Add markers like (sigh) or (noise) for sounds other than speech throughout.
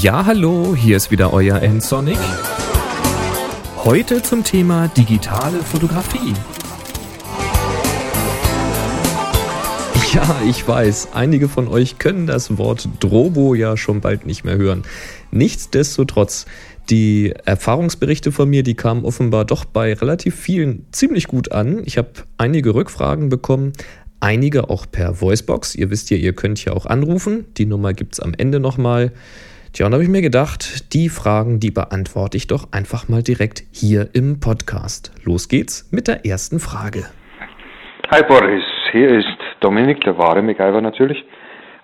Ja, hallo, hier ist wieder euer N-Sonic. Heute zum Thema digitale Fotografie. Ja, ich weiß, einige von euch können das Wort Drobo ja schon bald nicht mehr hören. Nichtsdestotrotz, die Erfahrungsberichte von mir, die kamen offenbar doch bei relativ vielen ziemlich gut an. Ich habe einige Rückfragen bekommen, einige auch per Voicebox. Ihr wisst ja, ihr könnt ja auch anrufen. Die Nummer gibt es am Ende nochmal. Tja, und habe ich mir gedacht, die Fragen, die beantworte ich doch einfach mal direkt hier im Podcast. Los geht's mit der ersten Frage. Hi Boris, hier ist Dominik, der wahre MacGyver natürlich.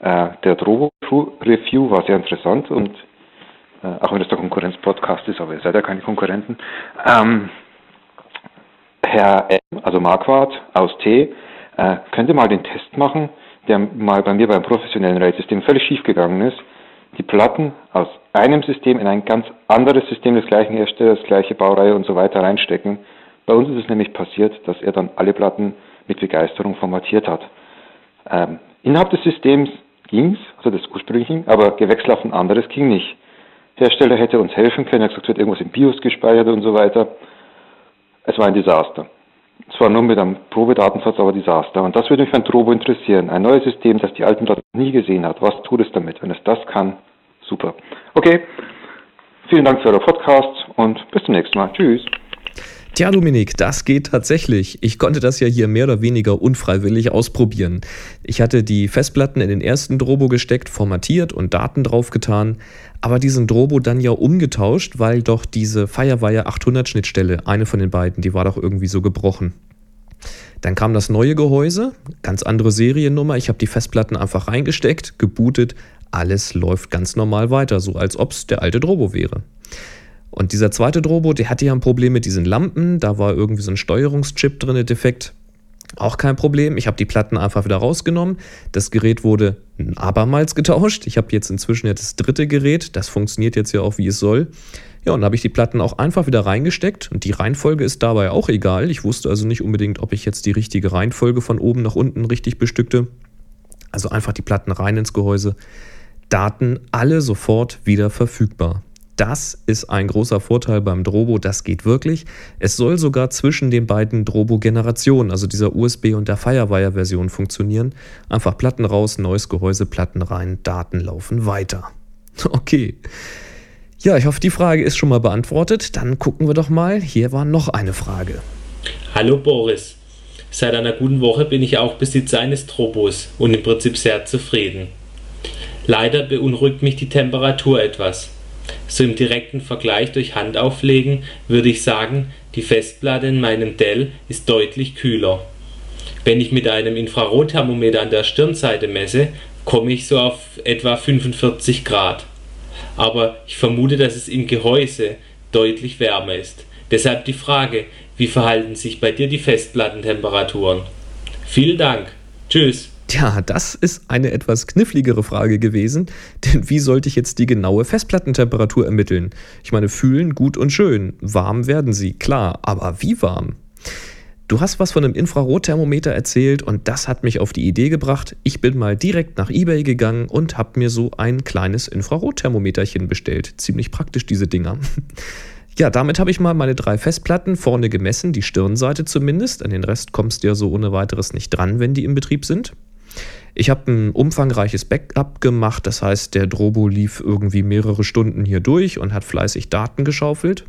Äh, der Drogo-Review war sehr interessant und äh, auch wenn das der Konkurrenz-Podcast ist, aber ihr seid ja keine Konkurrenten. Ähm, Herr M., also Marquardt aus T., äh, könnte mal den Test machen, der mal bei mir beim professionellen RAID-System völlig schief gegangen ist. Die Platten aus einem System in ein ganz anderes System des gleichen Herstellers, gleiche Baureihe und so weiter reinstecken. Bei uns ist es nämlich passiert, dass er dann alle Platten mit Begeisterung formatiert hat. Ähm, innerhalb des Systems ging's, also des ursprünglichen, aber gewechselt auf ein anderes ging nicht. Hersteller hätte uns helfen können, er hat gesagt, wird irgendwas im BIOS gespeichert und so weiter. Es war ein Desaster. Zwar nur mit einem Probedatensatz, aber Desaster. Und das würde mich beim Drobo interessieren. Ein neues System, das die alten Daten nie gesehen hat. Was tut es damit? Wenn es das kann, super. Okay. Vielen Dank für euren Podcast und bis zum nächsten Mal. Tschüss. Tja, Dominik, das geht tatsächlich. Ich konnte das ja hier mehr oder weniger unfreiwillig ausprobieren. Ich hatte die Festplatten in den ersten Drobo gesteckt, formatiert und Daten draufgetan, aber diesen Drobo dann ja umgetauscht, weil doch diese Firewire 800 Schnittstelle, eine von den beiden, die war doch irgendwie so gebrochen. Dann kam das neue Gehäuse, ganz andere Seriennummer. Ich habe die Festplatten einfach reingesteckt, gebootet, alles läuft ganz normal weiter, so als ob es der alte Drobo wäre. Und dieser zweite Drobo, der hatte ja ein Problem mit diesen Lampen. Da war irgendwie so ein Steuerungschip drin, defekt. Auch kein Problem. Ich habe die Platten einfach wieder rausgenommen. Das Gerät wurde abermals getauscht. Ich habe jetzt inzwischen jetzt das dritte Gerät. Das funktioniert jetzt ja auch, wie es soll. Ja, und da habe ich die Platten auch einfach wieder reingesteckt. Und die Reihenfolge ist dabei auch egal. Ich wusste also nicht unbedingt, ob ich jetzt die richtige Reihenfolge von oben nach unten richtig bestückte. Also einfach die Platten rein ins Gehäuse. Daten alle sofort wieder verfügbar. Das ist ein großer Vorteil beim Drobo, das geht wirklich. Es soll sogar zwischen den beiden Drobo-Generationen, also dieser USB- und der Firewire-Version, funktionieren. Einfach Platten raus, neues Gehäuse, Platten rein, Daten laufen weiter. (laughs) Okay. Ja, ich hoffe, die Frage ist schon mal beantwortet. Dann gucken wir doch mal. Hier war noch eine Frage. Hallo Boris. Seit einer guten Woche bin ich auch Besitzer eines Drobos und im Prinzip sehr zufrieden. Leider beunruhigt mich die Temperatur etwas. So im direkten Vergleich durch Hand auflegen würde ich sagen, die Festplatte in meinem Dell ist deutlich kühler. Wenn ich mit einem Infrarotthermometer an der Stirnseite messe, komme ich so auf etwa 45 Grad. Aber ich vermute, dass es im Gehäuse deutlich wärmer ist. Deshalb die Frage, wie verhalten sich bei dir die Festplattentemperaturen? Vielen Dank. Tschüss. Tja, das ist eine etwas kniffligere Frage gewesen, denn wie sollte ich jetzt die genaue Festplattentemperatur ermitteln? Ich meine, fühlen gut und schön, warm werden sie, klar, aber wie warm? Du hast was von einem Infrarotthermometer erzählt und das hat mich auf die Idee gebracht. Ich bin mal direkt nach eBay gegangen und habe mir so ein kleines Infrarotthermometerchen bestellt. Ziemlich praktisch diese Dinger. (laughs) Ja, damit habe ich mal meine drei Festplatten vorne gemessen, die Stirnseite zumindest. An den Rest kommst du ja so ohne weiteres nicht dran, wenn die im Betrieb sind. Ich habe ein umfangreiches Backup gemacht, das heißt, der Drobo lief irgendwie mehrere Stunden hier durch und hat fleißig Daten geschaufelt.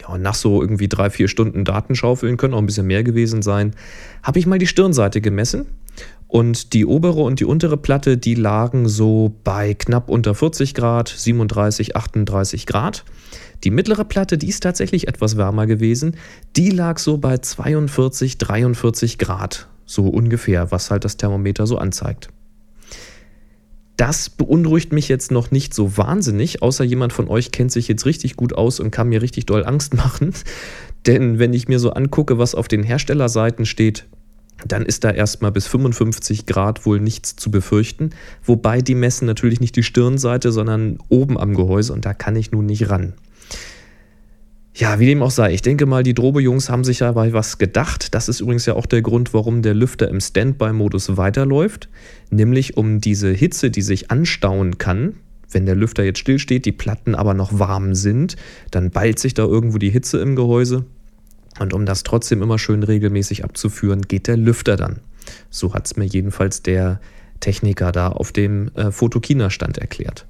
Ja, und nach so irgendwie drei, vier Stunden Datenschaufeln, können auch ein bisschen mehr gewesen sein, habe ich mal die Stirnseite gemessen. Und die obere und die untere Platte, die lagen so bei knapp unter 40 Grad, 37, 38 Grad. Die mittlere Platte, die ist tatsächlich etwas wärmer gewesen. Die lag so bei 42, 43 Grad so ungefähr, was halt das Thermometer so anzeigt. Das beunruhigt mich jetzt noch nicht so wahnsinnig, außer jemand von euch kennt sich jetzt richtig gut aus und kann mir richtig doll Angst (laughs) machen. Denn wenn ich mir so angucke, was auf den Herstellerseiten steht, dann ist da erstmal bis 55 Grad wohl nichts zu befürchten. Wobei die messen natürlich nicht die Stirnseite, sondern oben am Gehäuse und da kann ich nun nicht ran. Ja, wie dem auch sei, ich denke mal, die Drobe-Jungs haben sich dabei was gedacht. Das ist übrigens ja auch der Grund, warum der Lüfter im Standby-Modus weiterläuft. Nämlich um diese Hitze, die sich anstauen kann, Wenn der Lüfter jetzt stillsteht, die Platten aber noch warm sind, dann ballt sich da irgendwo die Hitze im Gehäuse. Und um das trotzdem immer schön regelmäßig abzuführen, geht der Lüfter dann. So hat es mir jedenfalls der Techniker da auf dem äh, Fotokina-Stand erklärt.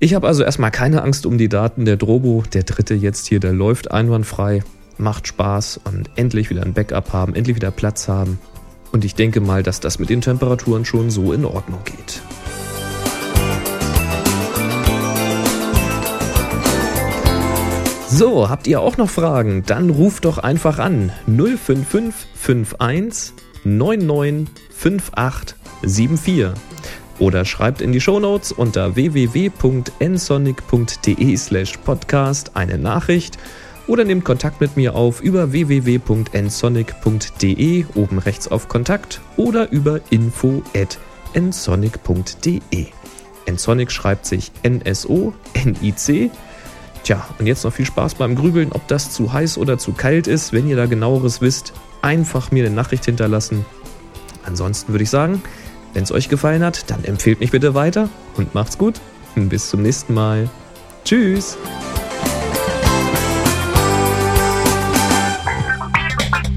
Ich habe also erstmal keine Angst um die Daten der Drobo. Der dritte jetzt hier, der läuft einwandfrei, macht Spaß und endlich wieder ein Backup haben, endlich wieder Platz haben. Und ich denke mal, dass das mit den Temperaturen schon so in Ordnung geht. So, habt ihr auch noch Fragen? Dann ruft doch einfach an 05551 995874 oder schreibt in die Shownotes unter www.nsonic.de slash podcast eine Nachricht oder nehmt Kontakt mit mir auf über www.nsonic.de oben rechts auf Kontakt oder über info@nsonic.de. Nsonic schreibt sich N-S-O-N-I-C Tja, und jetzt noch viel Spaß beim Grübeln, ob das zu heiß oder zu kalt ist. Wenn ihr da genaueres wisst, einfach mir eine Nachricht hinterlassen. Ansonsten würde ich sagen, wenn es euch gefallen hat, dann empfehlt mich bitte weiter und macht's gut. Bis zum nächsten Mal. Tschüss.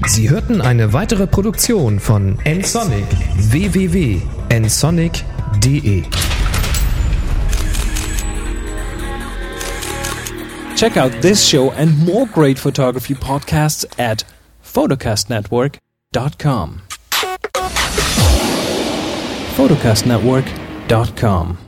Sie hörten eine weitere Produktion von nsonic www.nsonic.de Check out this show and more great photography podcasts at photocastnetwork.com. photocastnetwork.com